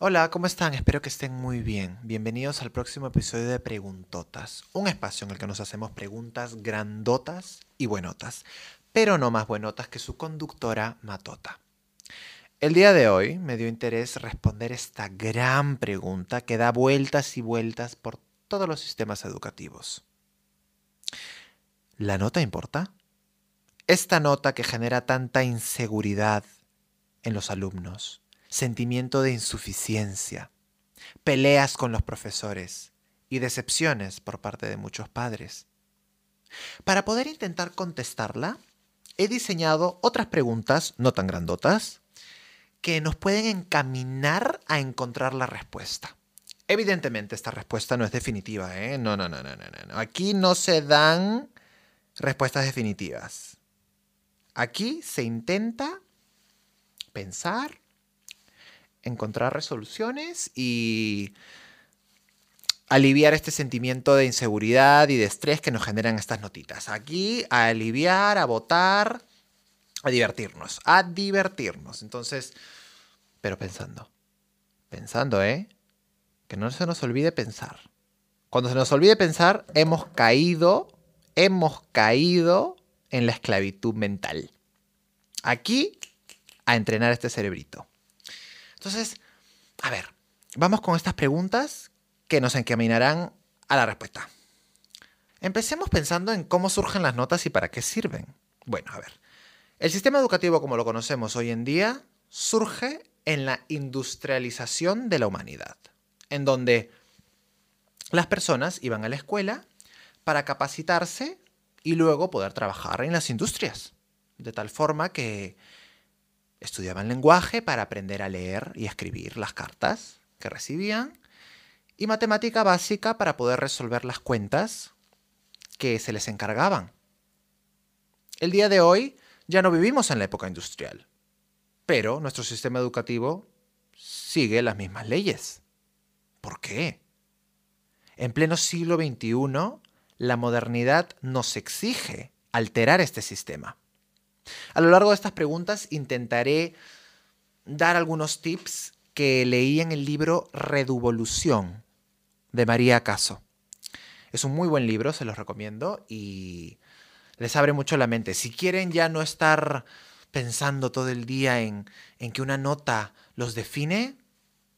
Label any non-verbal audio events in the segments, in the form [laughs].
Hola, ¿cómo están? Espero que estén muy bien. Bienvenidos al próximo episodio de Preguntotas, un espacio en el que nos hacemos preguntas grandotas y buenotas, pero no más buenotas que su conductora Matota. El día de hoy me dio interés responder esta gran pregunta que da vueltas y vueltas por todos los sistemas educativos. ¿La nota importa? Esta nota que genera tanta inseguridad en los alumnos sentimiento de insuficiencia, peleas con los profesores y decepciones por parte de muchos padres. Para poder intentar contestarla, he diseñado otras preguntas, no tan grandotas, que nos pueden encaminar a encontrar la respuesta. Evidentemente esta respuesta no es definitiva, ¿eh? No, no, no, no, no, no. Aquí no se dan respuestas definitivas. Aquí se intenta pensar, encontrar resoluciones y aliviar este sentimiento de inseguridad y de estrés que nos generan estas notitas. Aquí a aliviar, a votar, a divertirnos, a divertirnos. Entonces, pero pensando, pensando, ¿eh? Que no se nos olvide pensar. Cuando se nos olvide pensar, hemos caído, hemos caído en la esclavitud mental. Aquí, a entrenar este cerebrito. Entonces, a ver, vamos con estas preguntas que nos encaminarán a la respuesta. Empecemos pensando en cómo surgen las notas y para qué sirven. Bueno, a ver, el sistema educativo como lo conocemos hoy en día surge en la industrialización de la humanidad, en donde las personas iban a la escuela para capacitarse y luego poder trabajar en las industrias, de tal forma que Estudiaban lenguaje para aprender a leer y escribir las cartas que recibían y matemática básica para poder resolver las cuentas que se les encargaban. El día de hoy ya no vivimos en la época industrial, pero nuestro sistema educativo sigue las mismas leyes. ¿Por qué? En pleno siglo XXI, la modernidad nos exige alterar este sistema. A lo largo de estas preguntas intentaré dar algunos tips que leí en el libro Reduvolución de María Caso. Es un muy buen libro, se los recomiendo y les abre mucho la mente. Si quieren ya no estar pensando todo el día en, en que una nota los define,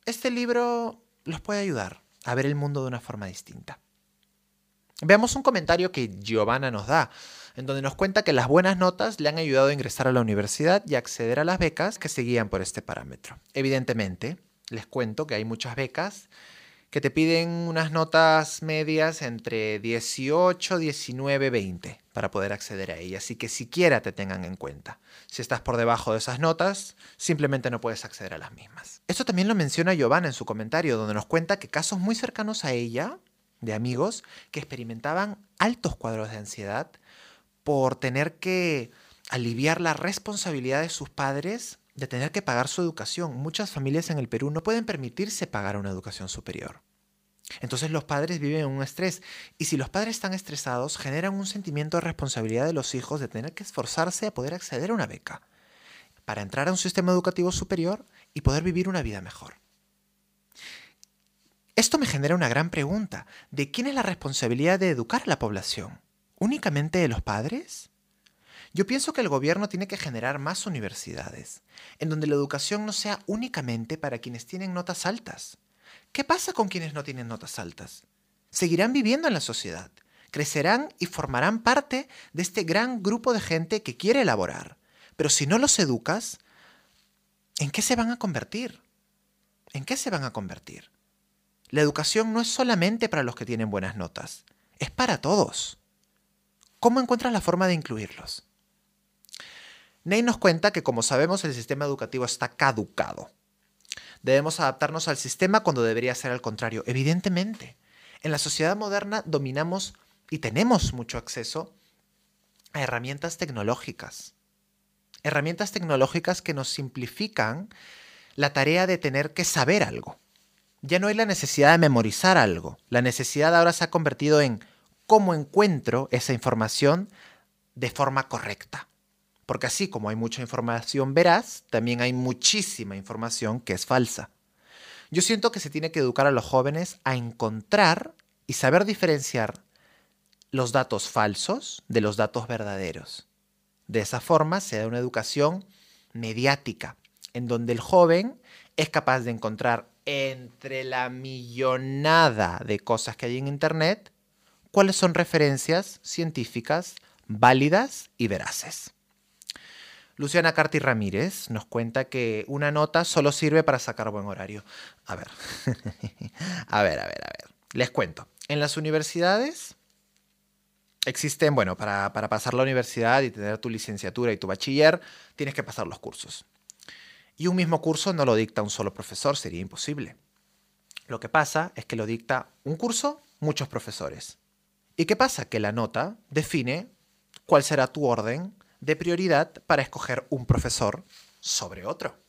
este libro los puede ayudar a ver el mundo de una forma distinta. Veamos un comentario que Giovanna nos da en donde nos cuenta que las buenas notas le han ayudado a ingresar a la universidad y acceder a las becas que seguían por este parámetro. Evidentemente, les cuento que hay muchas becas que te piden unas notas medias entre 18, 19, 20 para poder acceder a ellas y que siquiera te tengan en cuenta. Si estás por debajo de esas notas, simplemente no puedes acceder a las mismas. Esto también lo menciona Giovanna en su comentario, donde nos cuenta que casos muy cercanos a ella, de amigos, que experimentaban altos cuadros de ansiedad, por tener que aliviar la responsabilidad de sus padres de tener que pagar su educación. Muchas familias en el Perú no pueden permitirse pagar una educación superior. Entonces los padres viven en un estrés y si los padres están estresados generan un sentimiento de responsabilidad de los hijos de tener que esforzarse a poder acceder a una beca para entrar a un sistema educativo superior y poder vivir una vida mejor. Esto me genera una gran pregunta. ¿De quién es la responsabilidad de educar a la población? Únicamente de los padres? Yo pienso que el gobierno tiene que generar más universidades, en donde la educación no sea únicamente para quienes tienen notas altas. ¿Qué pasa con quienes no tienen notas altas? Seguirán viviendo en la sociedad, crecerán y formarán parte de este gran grupo de gente que quiere elaborar. Pero si no los educas, ¿en qué se van a convertir? ¿En qué se van a convertir? La educación no es solamente para los que tienen buenas notas, es para todos. ¿Cómo encuentras la forma de incluirlos? Ney nos cuenta que como sabemos el sistema educativo está caducado. Debemos adaptarnos al sistema cuando debería ser al contrario. Evidentemente, en la sociedad moderna dominamos y tenemos mucho acceso a herramientas tecnológicas. Herramientas tecnológicas que nos simplifican la tarea de tener que saber algo. Ya no hay la necesidad de memorizar algo. La necesidad ahora se ha convertido en cómo encuentro esa información de forma correcta. Porque así como hay mucha información veraz, también hay muchísima información que es falsa. Yo siento que se tiene que educar a los jóvenes a encontrar y saber diferenciar los datos falsos de los datos verdaderos. De esa forma se da una educación mediática, en donde el joven es capaz de encontrar entre la millonada de cosas que hay en Internet cuáles son referencias científicas válidas y veraces. Luciana Carti Ramírez nos cuenta que una nota solo sirve para sacar buen horario. A ver, [laughs] a ver, a ver, a ver. Les cuento. En las universidades existen, bueno, para, para, pasar la universidad y tener tu licenciatura y tu bachiller, tienes que pasar los cursos. Y un mismo curso no lo dicta un solo profesor, sería imposible. Lo que pasa es que lo dicta un curso, muchos profesores. ¿Y qué pasa? Que la nota define cuál será tu orden de prioridad para escoger un profesor sobre otro.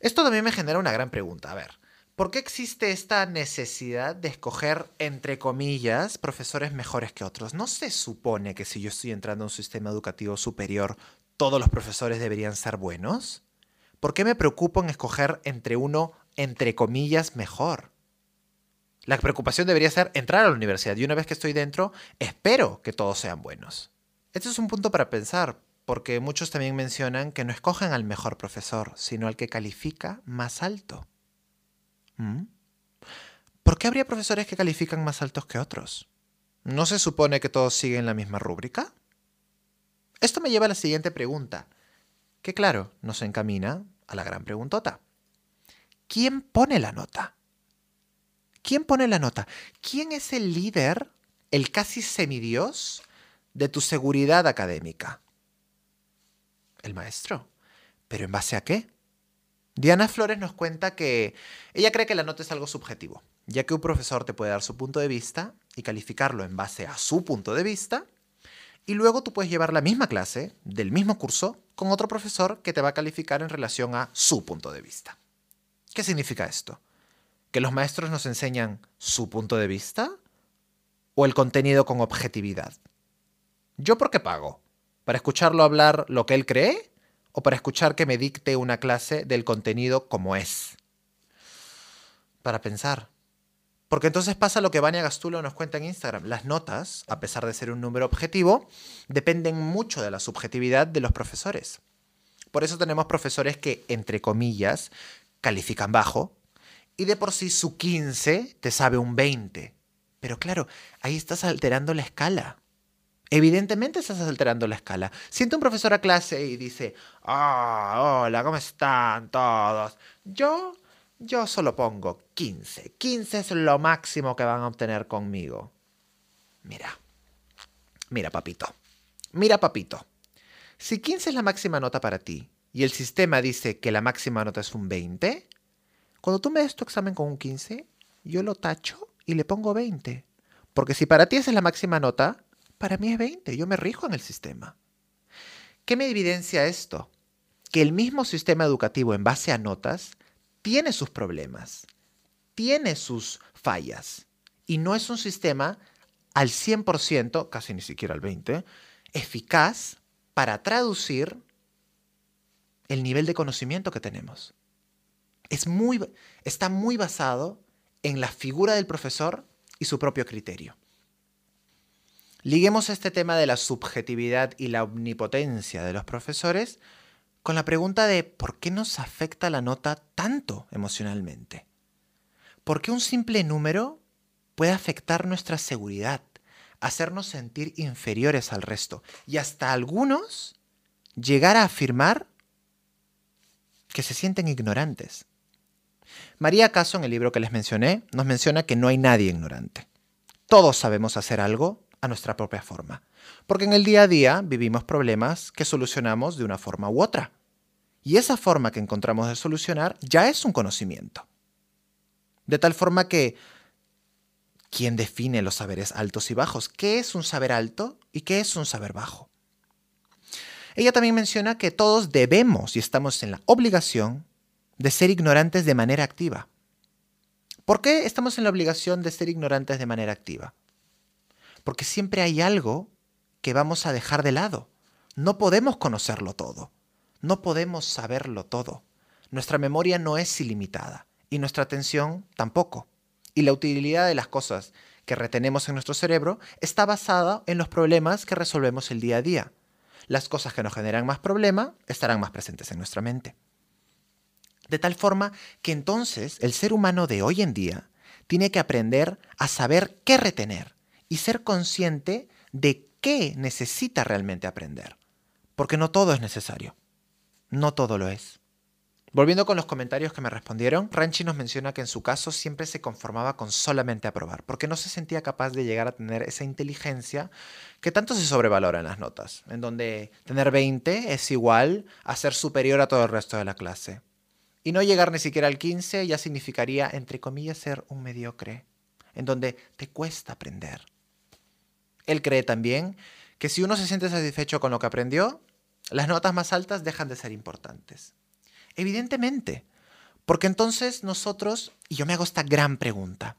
Esto también me genera una gran pregunta. A ver, ¿por qué existe esta necesidad de escoger, entre comillas, profesores mejores que otros? ¿No se supone que si yo estoy entrando a un sistema educativo superior, todos los profesores deberían ser buenos? ¿Por qué me preocupo en escoger entre uno, entre comillas, mejor? La preocupación debería ser entrar a la universidad y una vez que estoy dentro, espero que todos sean buenos. Este es un punto para pensar, porque muchos también mencionan que no escogen al mejor profesor, sino al que califica más alto. ¿Mm? ¿Por qué habría profesores que califican más altos que otros? ¿No se supone que todos siguen la misma rúbrica? Esto me lleva a la siguiente pregunta, que claro, nos encamina a la gran preguntota. ¿Quién pone la nota? ¿Quién pone la nota? ¿Quién es el líder, el casi semidios, de tu seguridad académica? El maestro. ¿Pero en base a qué? Diana Flores nos cuenta que ella cree que la nota es algo subjetivo, ya que un profesor te puede dar su punto de vista y calificarlo en base a su punto de vista, y luego tú puedes llevar la misma clase del mismo curso con otro profesor que te va a calificar en relación a su punto de vista. ¿Qué significa esto? Que los maestros nos enseñan su punto de vista o el contenido con objetividad? ¿Yo por qué pago? ¿Para escucharlo hablar lo que él cree o para escuchar que me dicte una clase del contenido como es? Para pensar. Porque entonces pasa lo que Vania Gastulo nos cuenta en Instagram. Las notas, a pesar de ser un número objetivo, dependen mucho de la subjetividad de los profesores. Por eso tenemos profesores que, entre comillas, califican bajo y de por sí su 15 te sabe un 20. Pero claro, ahí estás alterando la escala. Evidentemente estás alterando la escala. Siente un profesor a clase y dice, ah, hola, ¿cómo están todos? Yo, yo solo pongo 15. 15 es lo máximo que van a obtener conmigo. Mira, mira, papito. Mira, papito. Si 15 es la máxima nota para ti y el sistema dice que la máxima nota es un 20, cuando tú me des tu examen con un 15, yo lo tacho y le pongo 20. Porque si para ti esa es la máxima nota, para mí es 20. Yo me rijo en el sistema. ¿Qué me evidencia esto? Que el mismo sistema educativo en base a notas tiene sus problemas, tiene sus fallas. Y no es un sistema al 100%, casi ni siquiera al 20%, eficaz para traducir el nivel de conocimiento que tenemos es muy, está muy basado en la figura del profesor y su propio criterio. Liguemos este tema de la subjetividad y la omnipotencia de los profesores con la pregunta de ¿por qué nos afecta la nota tanto emocionalmente? ¿Por qué un simple número puede afectar nuestra seguridad, hacernos sentir inferiores al resto y hasta algunos llegar a afirmar que se sienten ignorantes? María Caso, en el libro que les mencioné, nos menciona que no hay nadie ignorante. Todos sabemos hacer algo a nuestra propia forma, porque en el día a día vivimos problemas que solucionamos de una forma u otra. Y esa forma que encontramos de solucionar ya es un conocimiento. De tal forma que, ¿quién define los saberes altos y bajos? ¿Qué es un saber alto y qué es un saber bajo? Ella también menciona que todos debemos y estamos en la obligación de ser ignorantes de manera activa. ¿Por qué estamos en la obligación de ser ignorantes de manera activa? Porque siempre hay algo que vamos a dejar de lado. No podemos conocerlo todo. No podemos saberlo todo. Nuestra memoria no es ilimitada. y nuestra atención tampoco. Y la utilidad de las cosas que retenemos en nuestro cerebro está basada en los problemas que resolvemos el día a día. Las cosas que nos generan más problema estarán más presentes en nuestra mente. De tal forma que entonces el ser humano de hoy en día tiene que aprender a saber qué retener y ser consciente de qué necesita realmente aprender. Porque no todo es necesario. No todo lo es. Volviendo con los comentarios que me respondieron, Ranchi nos menciona que en su caso siempre se conformaba con solamente aprobar, porque no se sentía capaz de llegar a tener esa inteligencia que tanto se sobrevalora en las notas, en donde tener 20 es igual a ser superior a todo el resto de la clase. Y no llegar ni siquiera al 15 ya significaría, entre comillas, ser un mediocre, en donde te cuesta aprender. Él cree también que si uno se siente satisfecho con lo que aprendió, las notas más altas dejan de ser importantes. Evidentemente, porque entonces nosotros, y yo me hago esta gran pregunta,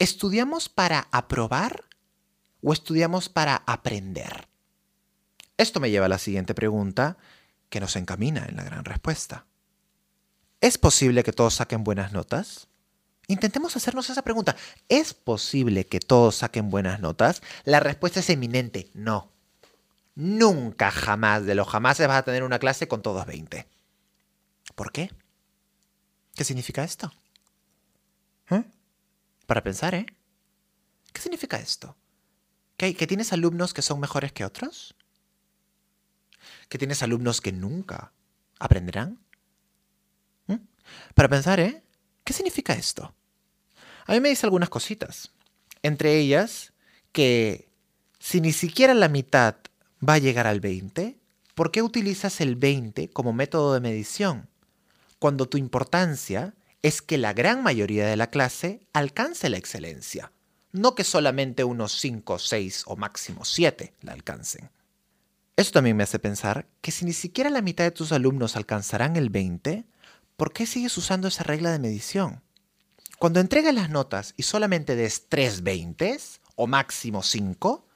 ¿estudiamos para aprobar o estudiamos para aprender? Esto me lleva a la siguiente pregunta que nos encamina en la gran respuesta. ¿Es posible que todos saquen buenas notas? Intentemos hacernos esa pregunta. ¿Es posible que todos saquen buenas notas? La respuesta es eminente, no. Nunca, jamás, de los jamás vas a tener una clase con todos 20. ¿Por qué? ¿Qué significa esto? ¿Eh? Para pensar, ¿eh? ¿Qué significa esto? ¿Que, ¿Que tienes alumnos que son mejores que otros? ¿Que tienes alumnos que nunca aprenderán? Para pensar, ¿eh? ¿Qué significa esto? A mí me dice algunas cositas. Entre ellas, que si ni siquiera la mitad va a llegar al 20, ¿por qué utilizas el 20 como método de medición? cuando tu importancia es que la gran mayoría de la clase alcance la excelencia, no que solamente unos 5, 6 o máximo 7 la alcancen. Esto también me hace pensar que si ni siquiera la mitad de tus alumnos alcanzarán el 20, ¿por qué sigues usando esa regla de medición? Cuando entregues las notas y solamente des 3 20 o máximo 5,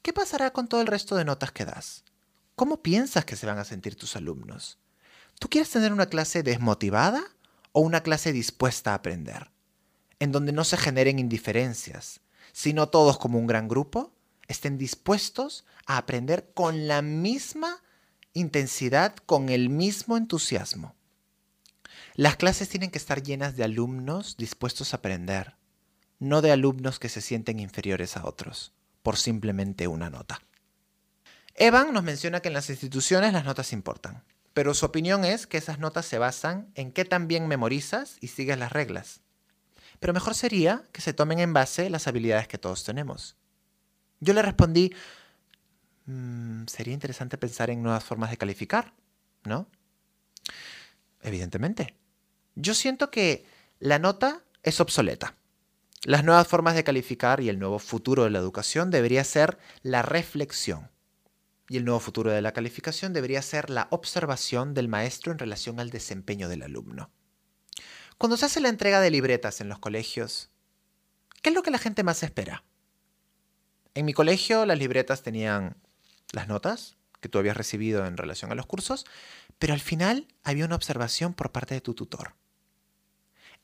¿qué pasará con todo el resto de notas que das? ¿Cómo piensas que se van a sentir tus alumnos? ¿Tú quieres tener una clase desmotivada o una clase dispuesta a aprender? En donde no se generen indiferencias, sino todos como un gran grupo estén dispuestos a aprender con la misma intensidad, con el mismo entusiasmo. Las clases tienen que estar llenas de alumnos dispuestos a aprender, no de alumnos que se sienten inferiores a otros, por simplemente una nota. Evan nos menciona que en las instituciones las notas importan pero su opinión es que esas notas se basan en qué tan bien memorizas y sigues las reglas. Pero mejor sería que se tomen en base las habilidades que todos tenemos. Yo le respondí, mm, sería interesante pensar en nuevas formas de calificar, ¿no? Evidentemente. Yo siento que la nota es obsoleta. Las nuevas formas de calificar y el nuevo futuro de la educación debería ser la reflexión y el nuevo futuro de la calificación debería ser la observación del maestro en relación al desempeño del alumno. Cuando se hace la entrega de libretas en los colegios, ¿qué es lo que la gente más espera? En mi colegio las libretas tenían las notas que tú habías recibido en relación a los cursos, pero al final había una observación por parte de tu tutor.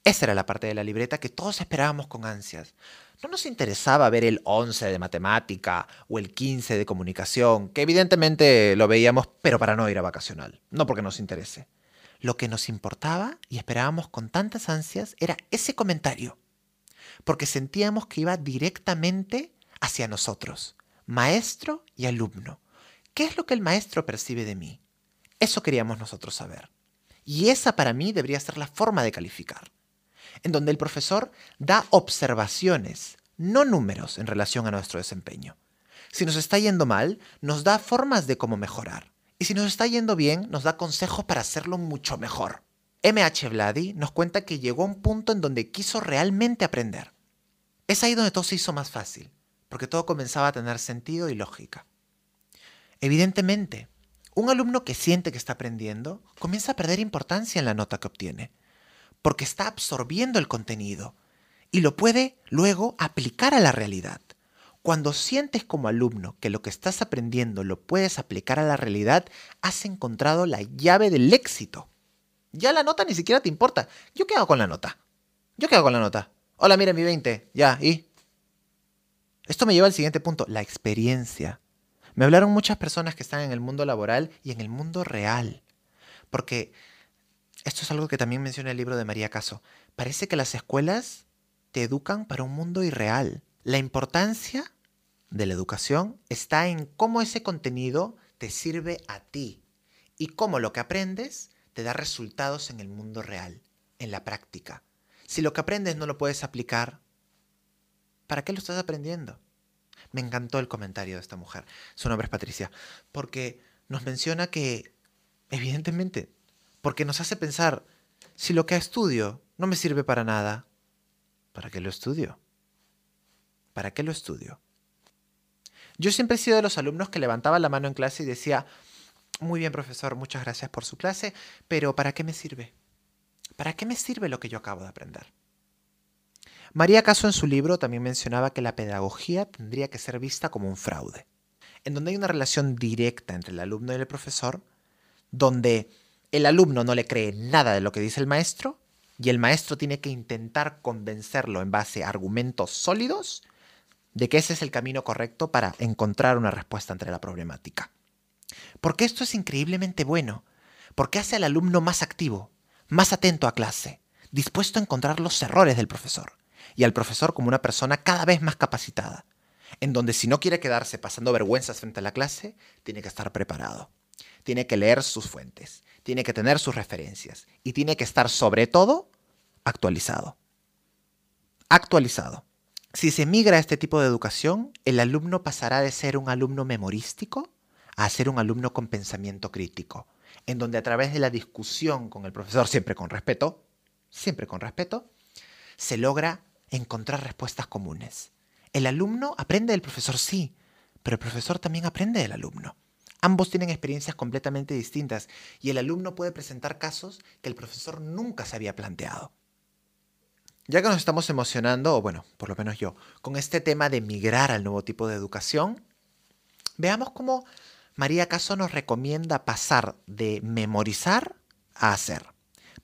Esa era la parte de la libreta que todos esperábamos con ansias. No nos interesaba ver el 11 de matemática o el 15 de comunicación, que evidentemente lo veíamos, pero para no ir a vacacional, no porque nos interese. Lo que nos importaba y esperábamos con tantas ansias era ese comentario, porque sentíamos que iba directamente hacia nosotros, maestro y alumno. ¿Qué es lo que el maestro percibe de mí? Eso queríamos nosotros saber. Y esa para mí debería ser la forma de calificar en donde el profesor da observaciones, no números en relación a nuestro desempeño. Si nos está yendo mal, nos da formas de cómo mejorar. Y si nos está yendo bien, nos da consejos para hacerlo mucho mejor. MH Vladi nos cuenta que llegó a un punto en donde quiso realmente aprender. Es ahí donde todo se hizo más fácil, porque todo comenzaba a tener sentido y lógica. Evidentemente, un alumno que siente que está aprendiendo comienza a perder importancia en la nota que obtiene porque está absorbiendo el contenido y lo puede luego aplicar a la realidad. Cuando sientes como alumno que lo que estás aprendiendo lo puedes aplicar a la realidad, has encontrado la llave del éxito. Ya la nota ni siquiera te importa. ¿Yo qué hago con la nota? ¿Yo qué hago con la nota? Hola, mira mi 20. Ya, ¿y? Esto me lleva al siguiente punto, la experiencia. Me hablaron muchas personas que están en el mundo laboral y en el mundo real. Porque esto es algo que también menciona el libro de María Caso. Parece que las escuelas te educan para un mundo irreal. La importancia de la educación está en cómo ese contenido te sirve a ti y cómo lo que aprendes te da resultados en el mundo real, en la práctica. Si lo que aprendes no lo puedes aplicar, ¿para qué lo estás aprendiendo? Me encantó el comentario de esta mujer, su nombre es Patricia, porque nos menciona que, evidentemente, porque nos hace pensar, si lo que estudio no me sirve para nada, ¿para qué lo estudio? ¿Para qué lo estudio? Yo siempre he sido de los alumnos que levantaba la mano en clase y decía, muy bien profesor, muchas gracias por su clase, pero ¿para qué me sirve? ¿Para qué me sirve lo que yo acabo de aprender? María Caso en su libro también mencionaba que la pedagogía tendría que ser vista como un fraude, en donde hay una relación directa entre el alumno y el profesor, donde el alumno no le cree nada de lo que dice el maestro y el maestro tiene que intentar convencerlo en base a argumentos sólidos de que ese es el camino correcto para encontrar una respuesta ante la problemática. Porque esto es increíblemente bueno, porque hace al alumno más activo, más atento a clase, dispuesto a encontrar los errores del profesor, y al profesor como una persona cada vez más capacitada, en donde si no quiere quedarse pasando vergüenzas frente a la clase, tiene que estar preparado, tiene que leer sus fuentes, tiene que tener sus referencias y tiene que estar sobre todo actualizado. Actualizado. Si se migra a este tipo de educación, el alumno pasará de ser un alumno memorístico a ser un alumno con pensamiento crítico, en donde a través de la discusión con el profesor, siempre con respeto, siempre con respeto, se logra encontrar respuestas comunes. El alumno aprende del profesor, sí, pero el profesor también aprende del alumno. Ambos tienen experiencias completamente distintas y el alumno puede presentar casos que el profesor nunca se había planteado. Ya que nos estamos emocionando, o bueno, por lo menos yo, con este tema de migrar al nuevo tipo de educación, veamos cómo María Caso nos recomienda pasar de memorizar a hacer.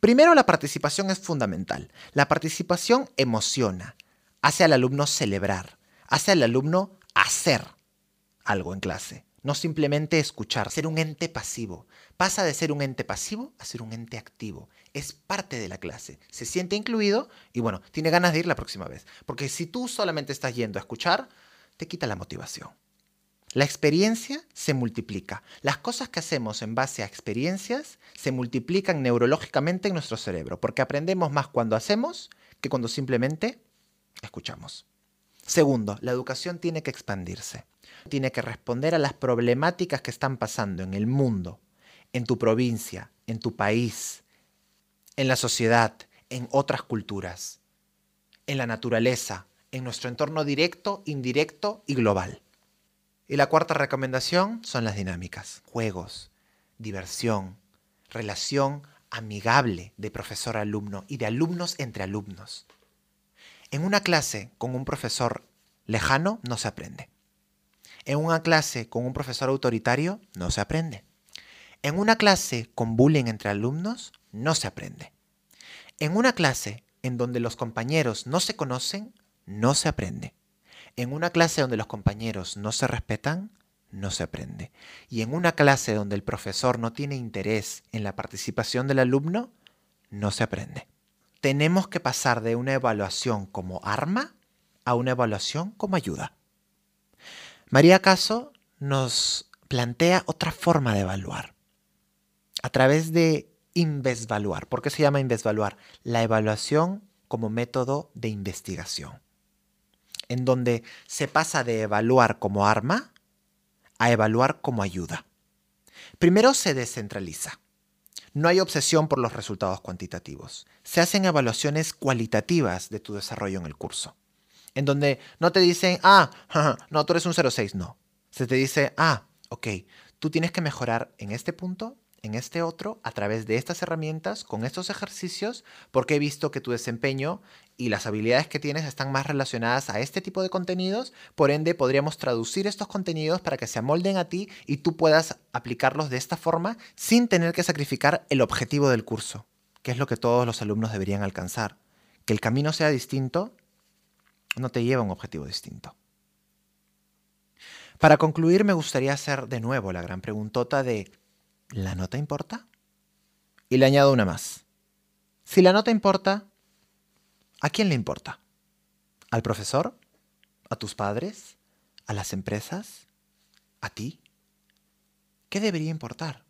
Primero, la participación es fundamental. La participación emociona, hace al alumno celebrar, hace al alumno hacer algo en clase, no simplemente escuchar, ser un ente pasivo. Pasa de ser un ente pasivo a ser un ente activo. Es parte de la clase, se siente incluido y bueno, tiene ganas de ir la próxima vez. Porque si tú solamente estás yendo a escuchar, te quita la motivación. La experiencia se multiplica. Las cosas que hacemos en base a experiencias se multiplican neurológicamente en nuestro cerebro, porque aprendemos más cuando hacemos que cuando simplemente escuchamos. Segundo, la educación tiene que expandirse. Tiene que responder a las problemáticas que están pasando en el mundo, en tu provincia, en tu país, en la sociedad, en otras culturas, en la naturaleza, en nuestro entorno directo, indirecto y global. Y la cuarta recomendación son las dinámicas, juegos, diversión, relación amigable de profesor-alumno y de alumnos entre alumnos. En una clase con un profesor lejano no se aprende. En una clase con un profesor autoritario no se aprende. En una clase con bullying entre alumnos no se aprende. En una clase en donde los compañeros no se conocen no se aprende. En una clase donde los compañeros no se respetan, no se aprende. Y en una clase donde el profesor no tiene interés en la participación del alumno, no se aprende. Tenemos que pasar de una evaluación como arma a una evaluación como ayuda. María Caso nos plantea otra forma de evaluar, a través de invesvaluar. ¿Por qué se llama invesvaluar? La evaluación como método de investigación en donde se pasa de evaluar como arma a evaluar como ayuda. Primero se descentraliza. No hay obsesión por los resultados cuantitativos. Se hacen evaluaciones cualitativas de tu desarrollo en el curso. En donde no te dicen, ah, no, tú eres un 06, no. Se te dice, ah, ok, tú tienes que mejorar en este punto en este otro a través de estas herramientas, con estos ejercicios, porque he visto que tu desempeño y las habilidades que tienes están más relacionadas a este tipo de contenidos, por ende podríamos traducir estos contenidos para que se amolden a ti y tú puedas aplicarlos de esta forma sin tener que sacrificar el objetivo del curso, que es lo que todos los alumnos deberían alcanzar. Que el camino sea distinto no te lleva a un objetivo distinto. Para concluir, me gustaría hacer de nuevo la gran preguntota de ¿la nota importa? Y le añado una más. Si la nota importa, ¿a quién le importa? ¿Al profesor? ¿A tus padres? ¿A las empresas? ¿A ti? ¿Qué debería importar?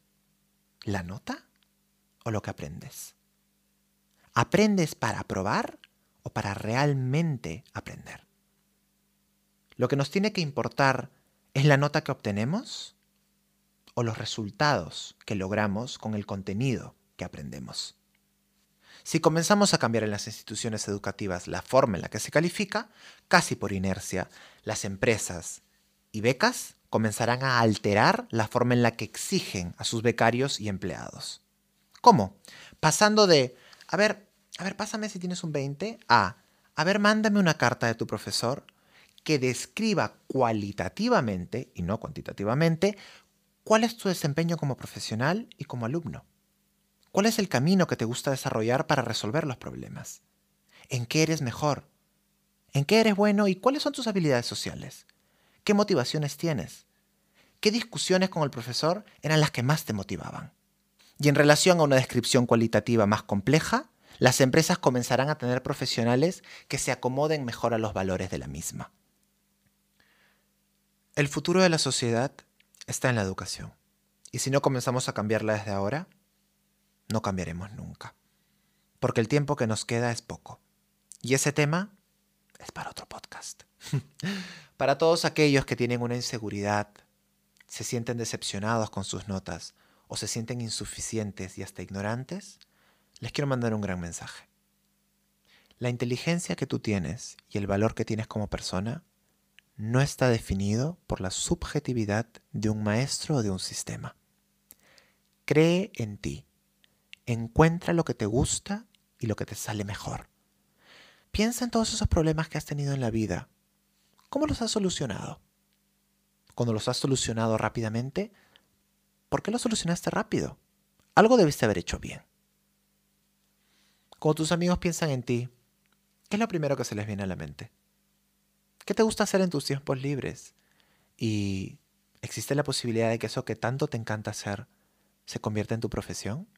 ¿La nota o lo que aprendes? ¿Aprendes para probar o para realmente aprender? Lo que nos tiene que importar es la nota que obtenemos o los resultados que logramos con el contenido que aprendemos. Si comenzamos a cambiar en las instituciones educativas la forma en la que se califica, casi por inercia, las empresas y becas comenzarán a alterar la forma en la que exigen a sus becarios y empleados. ¿Cómo? Pasando de, a ver, a ver, pásame si tienes un 20, a, a ver, mándame una carta de tu profesor que describa cualitativamente y no cuantitativamente cuál es tu desempeño como profesional y como alumno. ¿Cuál es el camino que te gusta desarrollar para resolver los problemas? ¿En qué eres mejor? ¿En qué eres bueno y cuáles son tus habilidades sociales? ¿Qué motivaciones tienes? ¿Qué discusiones con el profesor eran las que más te motivaban? Y en relación a una descripción cualitativa más compleja, las empresas comenzarán a tener profesionales que se acomoden mejor a los valores de la misma. El futuro de la sociedad está en la educación. Y si no comenzamos a cambiarla desde ahora, no cambiaremos nunca. Porque el tiempo que nos queda es poco. Y ese tema es para otro podcast. [laughs] para todos aquellos que tienen una inseguridad, se sienten decepcionados con sus notas o se sienten insuficientes y hasta ignorantes, les quiero mandar un gran mensaje. La inteligencia que tú tienes y el valor que tienes como persona no está definido por la subjetividad de un maestro o de un sistema. Cree en ti. Encuentra lo que te gusta y lo que te sale mejor. Piensa en todos esos problemas que has tenido en la vida. ¿Cómo los has solucionado? Cuando los has solucionado rápidamente, ¿por qué los solucionaste rápido? Algo debiste haber hecho bien. Cuando tus amigos piensan en ti, ¿qué es lo primero que se les viene a la mente? ¿Qué te gusta hacer en tus tiempos libres? ¿Y existe la posibilidad de que eso que tanto te encanta hacer se convierta en tu profesión?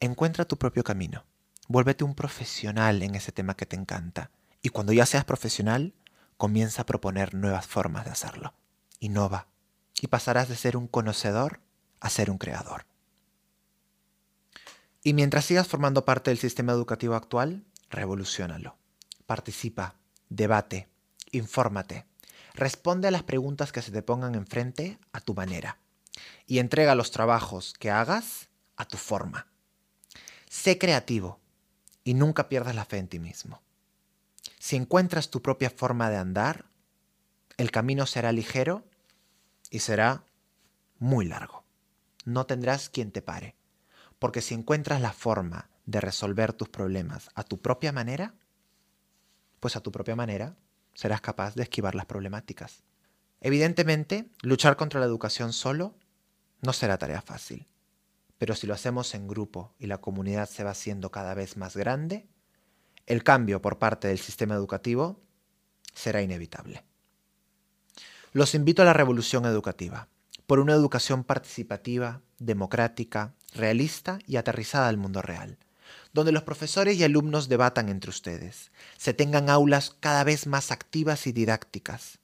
Encuentra tu propio camino. Vuélvete un profesional en ese tema que te encanta. Y cuando ya seas profesional, comienza a proponer nuevas formas de hacerlo. Innova. Y pasarás de ser un conocedor a ser un creador. Y mientras sigas formando parte del sistema educativo actual, revolucionalo. Participa, debate, infórmate, responde a las preguntas que se te pongan enfrente a tu manera y entrega los trabajos que hagas a tu forma. Sé creativo y nunca pierdas la fe en ti mismo. Si encuentras tu propia forma de andar, el camino será ligero y será muy largo. No tendrás quien te pare, porque si encuentras la forma de resolver tus problemas a tu propia manera, pues a tu propia manera serás capaz de esquivar las problemáticas. Evidentemente, luchar contra la educación solo no será tarea fácil, pero si lo hacemos en grupo y la comunidad se va haciendo cada vez más grande, el cambio por parte del sistema educativo será inevitable. Los invito a la revolución educativa, por una educación participativa, democrática, realista y aterrizada al mundo real donde los profesores y alumnos debatan entre ustedes, se tengan aulas cada vez más activas y didácticas,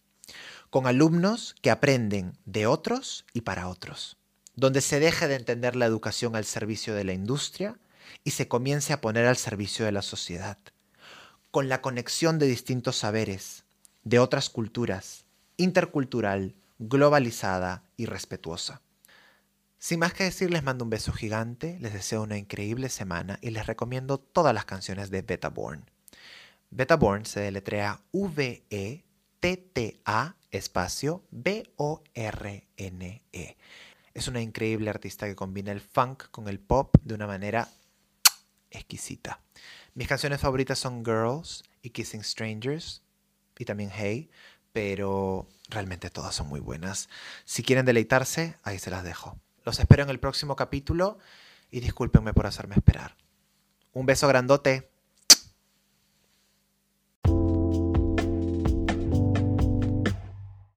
con alumnos que aprenden de otros y para otros, donde se deje de entender la educación al servicio de la industria y se comience a poner al servicio de la sociedad, con la conexión de distintos saberes, de otras culturas, intercultural, globalizada y respetuosa. Sin más que decir, les mando un beso gigante, les deseo una increíble semana y les recomiendo todas las canciones de Beta Born. Beta Born se deletrea V-E-T-T-A espacio B-O-R-N-E. Es una increíble artista que combina el funk con el pop de una manera exquisita. Mis canciones favoritas son Girls y Kissing Strangers y también Hey, pero realmente todas son muy buenas. Si quieren deleitarse, ahí se las dejo. Los espero en el próximo capítulo y discúlpenme por hacerme esperar. Un beso grandote.